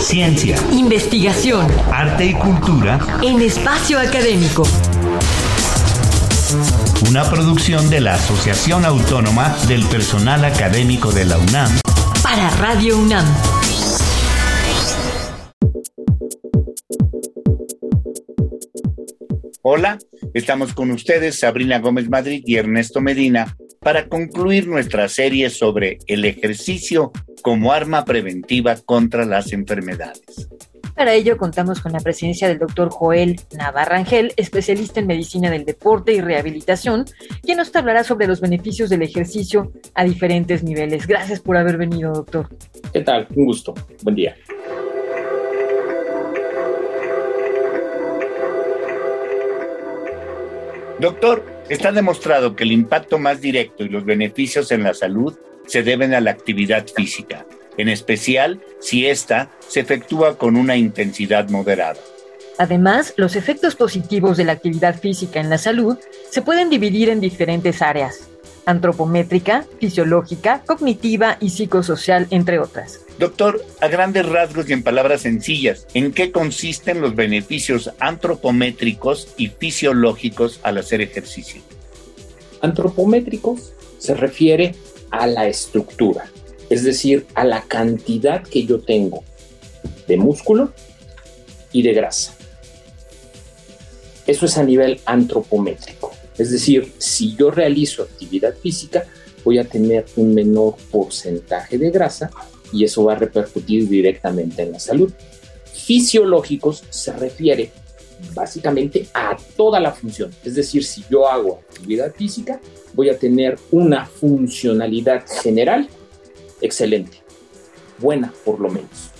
Ciencia, Investigación arte y cultura. en espacio académico. Una producción de la Asociación Autónoma del Personal Académico de la UNAM. Para Radio UNAM. Hola, estamos con ustedes Sabrina Gómez Madrid y Ernesto Medina para concluir nuestra serie sobre el ejercicio como arma preventiva contra las enfermedades. Para ello contamos con la presencia del doctor Joel Navarrangel, especialista en medicina del deporte y rehabilitación, quien nos hablará sobre los beneficios del ejercicio a diferentes niveles. Gracias por haber venido, doctor. ¿Qué tal? Un gusto. Buen día. Doctor, está demostrado que el impacto más directo y los beneficios en la salud se deben a la actividad física, en especial si ésta se efectúa con una intensidad moderada. Además, los efectos positivos de la actividad física en la salud se pueden dividir en diferentes áreas, antropométrica, fisiológica, cognitiva y psicosocial, entre otras. Doctor, a grandes rasgos y en palabras sencillas, ¿en qué consisten los beneficios antropométricos y fisiológicos al hacer ejercicio? Antropométricos se refiere a la estructura, es decir, a la cantidad que yo tengo de músculo y de grasa. Eso es a nivel antropométrico. Es decir, si yo realizo actividad física, voy a tener un menor porcentaje de grasa y eso va a repercutir directamente en la salud. Fisiológicos se refiere básicamente a toda la función. Es decir, si yo hago actividad física, voy a tener una funcionalidad general excelente, buena por lo menos.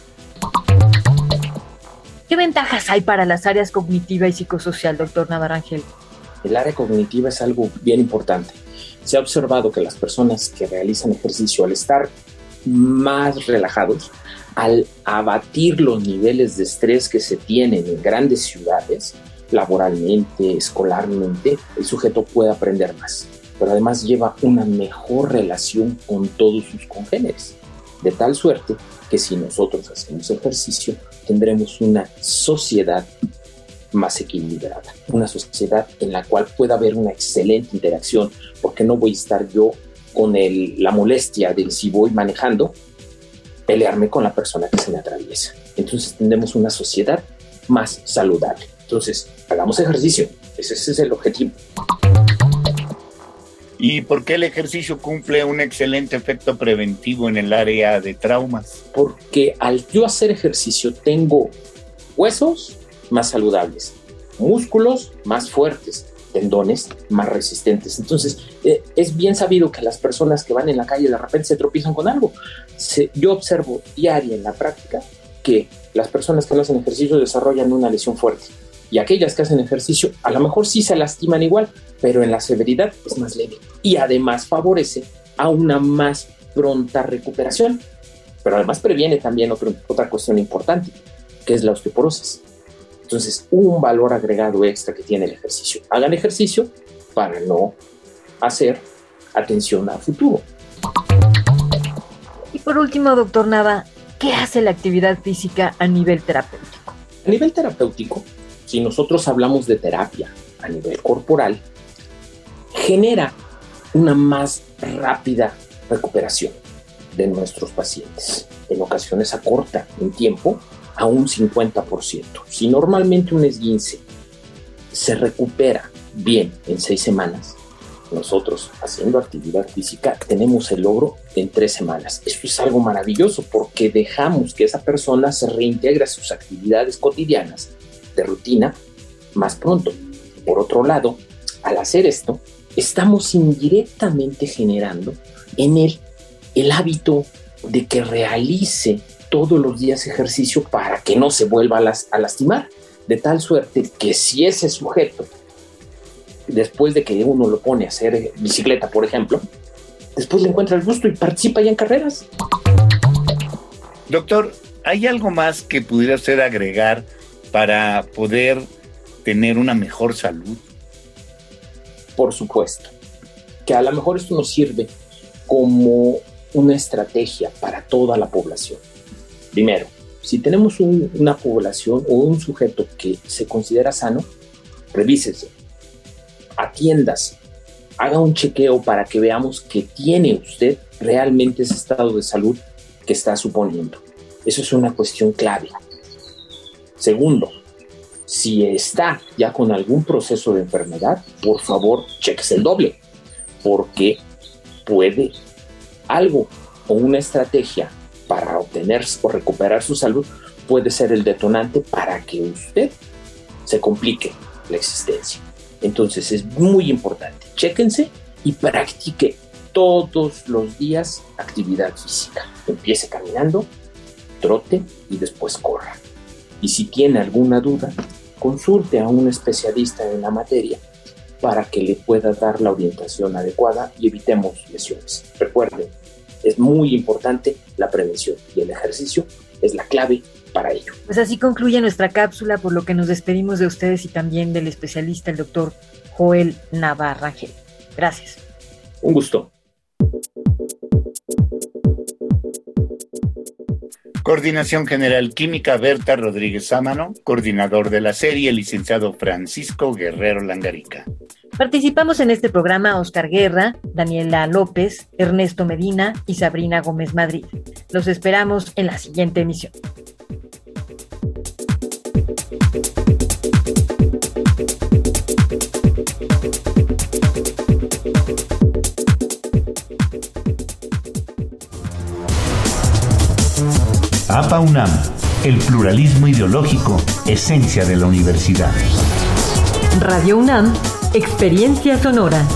¿Qué ventajas hay para las áreas cognitiva y psicosocial, doctor Navarrangel? El área cognitiva es algo bien importante. Se ha observado que las personas que realizan ejercicio al estar más relajados, al abatir los niveles de estrés que se tienen en grandes ciudades, laboralmente, escolarmente, el sujeto puede aprender más, pero además lleva una mejor relación con todos sus congéneres, de tal suerte que si nosotros hacemos ejercicio, tendremos una sociedad más equilibrada, una sociedad en la cual pueda haber una excelente interacción, porque no voy a estar yo con el, la molestia de si voy manejando, pelearme con la persona que se me atraviesa. Entonces tendremos una sociedad más saludable. Entonces, hagamos ejercicio. Ese, ese es el objetivo. ¿Y por qué el ejercicio cumple un excelente efecto preventivo en el área de traumas? Porque al yo hacer ejercicio tengo huesos más saludables, músculos más fuertes, tendones más resistentes. Entonces, eh, es bien sabido que las personas que van en la calle de repente se tropiezan con algo. Yo observo diaria en la práctica que las personas que no hacen ejercicio desarrollan una lesión fuerte. Y aquellas que hacen ejercicio a lo mejor sí se lastiman igual, pero en la severidad es más leve. Y además favorece a una más pronta recuperación. Pero además previene también otro, otra cuestión importante, que es la osteoporosis. Entonces, un valor agregado extra que tiene el ejercicio. Hagan ejercicio para no hacer atención a futuro. Y por último, doctor Nava, ¿qué hace la actividad física a nivel terapéutico? A nivel terapéutico, si nosotros hablamos de terapia a nivel corporal, genera una más rápida recuperación de nuestros pacientes. En ocasiones acorta en tiempo a un 50%. Si normalmente un esguince se recupera bien en seis semanas, nosotros haciendo actividad física tenemos el logro en tres semanas. Esto es algo maravilloso porque dejamos que esa persona se reintegre a sus actividades cotidianas de rutina más pronto. Por otro lado, al hacer esto, estamos indirectamente generando en él el hábito de que realice todos los días ejercicio para que no se vuelva a, las, a lastimar. De tal suerte que si ese sujeto, después de que uno lo pone a hacer bicicleta, por ejemplo, después le encuentra el gusto y participa ya en carreras. Doctor, ¿hay algo más que pudiera ser agregar para poder tener una mejor salud? Por supuesto, que a lo mejor esto nos sirve como una estrategia para toda la población. Primero, Si tenemos una población o un sujeto que se considera sano, revísese, atiéndase, haga un chequeo para que veamos que tiene usted realmente ese estado de salud que está suponiendo. Eso es una cuestión clave. Segundo, si está ya con algún proceso de enfermedad, por favor, cheques el doble, porque puede algo o una estrategia para obtener o recuperar su salud puede ser el detonante para que usted se complique la existencia. Entonces es muy importante, chéquense y practique todos los días actividad física. Empiece caminando, trote y después corra. Y si tiene alguna duda, consulte a un especialista en la materia para que le pueda dar la orientación adecuada y evitemos lesiones. Recuerden, es muy importante la prevención y el ejercicio es la clave para ello. Pues así concluye nuestra cápsula, por lo que nos despedimos de ustedes y también del especialista, el doctor Joel Navarra Gracias. Un gusto. Coordinación General Química Berta Rodríguez Sámano, coordinador de la serie, licenciado Francisco Guerrero Langarica. Participamos en este programa Oscar Guerra, Daniela López, Ernesto Medina y Sabrina Gómez Madrid. Los esperamos en la siguiente emisión. APA UNAM, el pluralismo ideológico, esencia de la universidad. Radio UNAM, experiencia sonora.